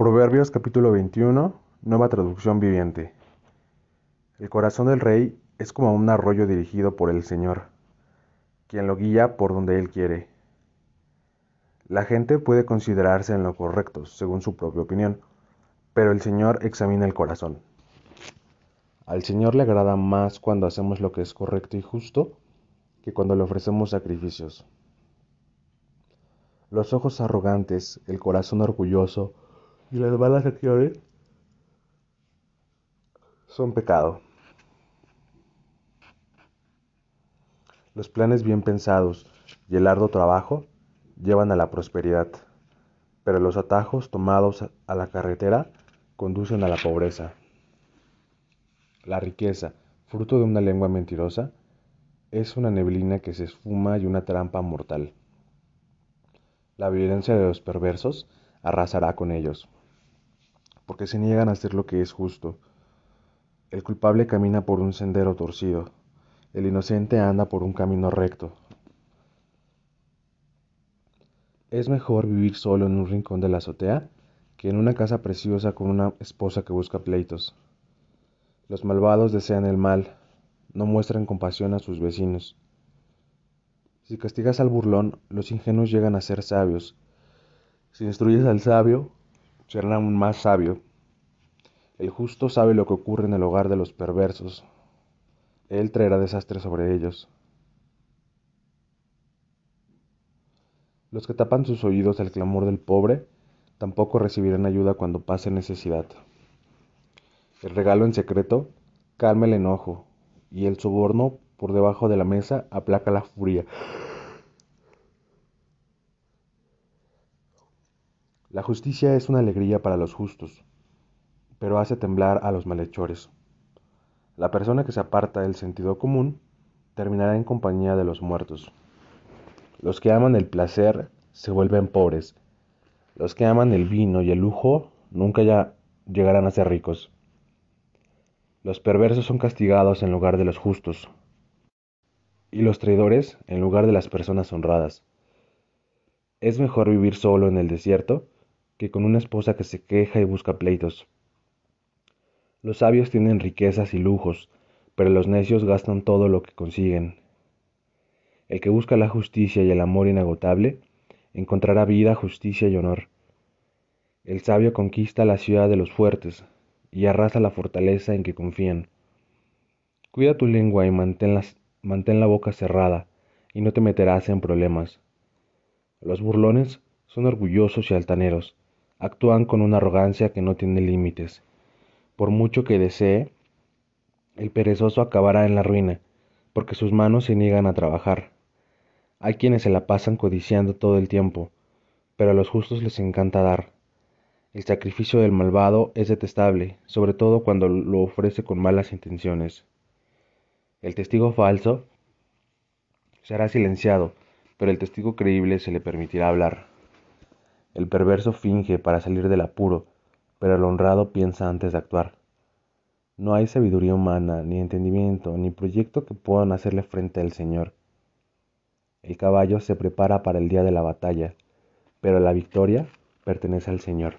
Proverbios capítulo 21, nueva traducción viviente. El corazón del rey es como un arroyo dirigido por el Señor, quien lo guía por donde Él quiere. La gente puede considerarse en lo correcto, según su propia opinión, pero el Señor examina el corazón. Al Señor le agrada más cuando hacemos lo que es correcto y justo que cuando le ofrecemos sacrificios. Los ojos arrogantes, el corazón orgulloso, y las malas acciones son pecado. Los planes bien pensados y el arduo trabajo llevan a la prosperidad, pero los atajos tomados a la carretera conducen a la pobreza. La riqueza, fruto de una lengua mentirosa, es una neblina que se esfuma y una trampa mortal. La violencia de los perversos arrasará con ellos porque se niegan a hacer lo que es justo. El culpable camina por un sendero torcido, el inocente anda por un camino recto. Es mejor vivir solo en un rincón de la azotea que en una casa preciosa con una esposa que busca pleitos. Los malvados desean el mal, no muestran compasión a sus vecinos. Si castigas al burlón, los ingenuos llegan a ser sabios. Si instruyes al sabio, será aún más sabio. El justo sabe lo que ocurre en el hogar de los perversos. Él traerá desastre sobre ellos. Los que tapan sus oídos al clamor del pobre tampoco recibirán ayuda cuando pase necesidad. El regalo en secreto calma el enojo y el soborno por debajo de la mesa aplaca la furia. La justicia es una alegría para los justos, pero hace temblar a los malhechores. La persona que se aparta del sentido común terminará en compañía de los muertos. Los que aman el placer se vuelven pobres. Los que aman el vino y el lujo nunca ya llegarán a ser ricos. Los perversos son castigados en lugar de los justos, y los traidores en lugar de las personas honradas. Es mejor vivir solo en el desierto que con una esposa que se queja y busca pleitos. Los sabios tienen riquezas y lujos, pero los necios gastan todo lo que consiguen. El que busca la justicia y el amor inagotable, encontrará vida, justicia y honor. El sabio conquista la ciudad de los fuertes y arrasa la fortaleza en que confían. Cuida tu lengua y mantén, mantén la boca cerrada, y no te meterás en problemas. Los burlones son orgullosos y altaneros, actúan con una arrogancia que no tiene límites. Por mucho que desee, el perezoso acabará en la ruina, porque sus manos se niegan a trabajar. Hay quienes se la pasan codiciando todo el tiempo, pero a los justos les encanta dar. El sacrificio del malvado es detestable, sobre todo cuando lo ofrece con malas intenciones. El testigo falso será silenciado, pero el testigo creíble se le permitirá hablar. El perverso finge para salir del apuro, pero el honrado piensa antes de actuar. No hay sabiduría humana, ni entendimiento, ni proyecto que puedan hacerle frente al Señor. El caballo se prepara para el día de la batalla, pero la victoria pertenece al Señor.